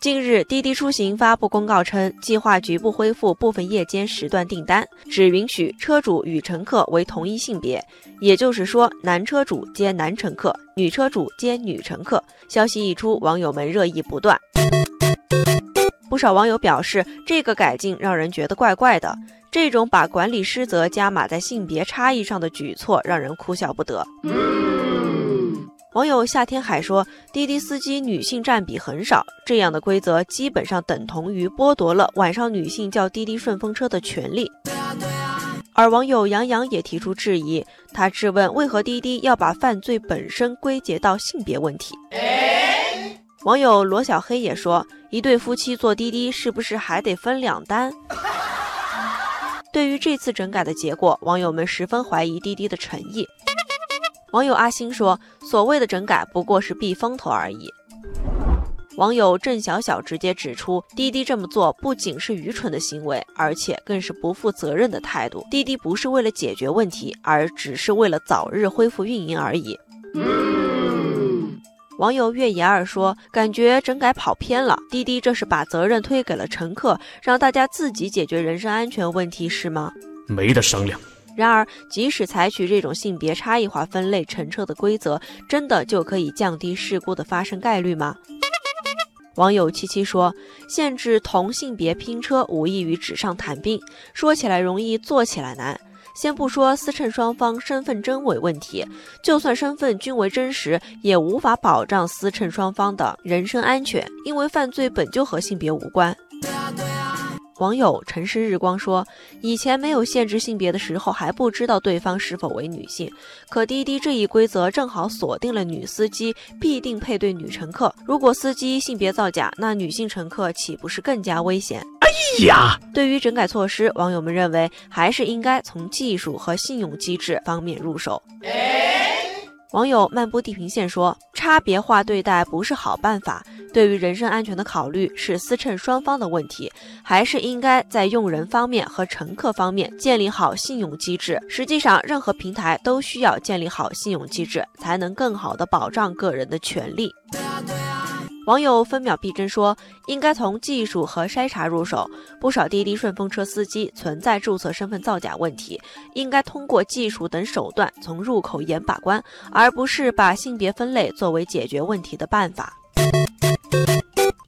近日，滴滴出行发布公告称，计划局部恢复部分夜间时段订单，只允许车主与乘客为同一性别，也就是说，男车主接男乘客，女车主接女乘客。消息一出，网友们热议不断。不少网友表示，这个改进让人觉得怪怪的。这种把管理失责加码在性别差异上的举措，让人哭笑不得。网友夏天海说：“滴滴司机女性占比很少，这样的规则基本上等同于剥夺了晚上女性叫滴滴顺风车的权利。”而网友杨洋也提出质疑，他质问为何滴滴要把犯罪本身归结到性别问题。网友罗小黑也说：“一对夫妻坐滴滴是不是还得分两单？” 对于这次整改的结果，网友们十分怀疑滴滴的诚意。网友阿星说：“所谓的整改不过是避风头而已。”网友郑小小直接指出，滴滴这么做不仅是愚蠢的行为，而且更是不负责任的态度。滴滴不是为了解决问题，而只是为了早日恢复运营而已。网友月言儿说：“感觉整改跑偏了，滴滴这是把责任推给了乘客，让大家自己解决人身安全问题是吗？没得商量。”然而，即使采取这种性别差异化分类乘车的规则，真的就可以降低事故的发生概率吗？网友七七说：“限制同性别拼车无异于纸上谈兵，说起来容易，做起来难。先不说司乘双方身份真伪问题，就算身份均为真实，也无法保障司乘双方的人身安全，因为犯罪本就和性别无关。”网友城市日光说：“以前没有限制性别的时候，还不知道对方是否为女性。可滴滴这一规则正好锁定了女司机必定配对女乘客。如果司机性别造假，那女性乘客岂不是更加危险？”哎呀，对于整改措施，网友们认为还是应该从技术和信用机制方面入手。网友漫步地平线说：“差别化对待不是好办法。对于人身安全的考虑是司乘双方的问题，还是应该在用人方面和乘客方面建立好信用机制。实际上，任何平台都需要建立好信用机制，才能更好的保障个人的权利。”网友分秒必争说，应该从技术和筛查入手。不少滴滴顺风车司机存在注册身份造假问题，应该通过技术等手段从入口严把关，而不是把性别分类作为解决问题的办法。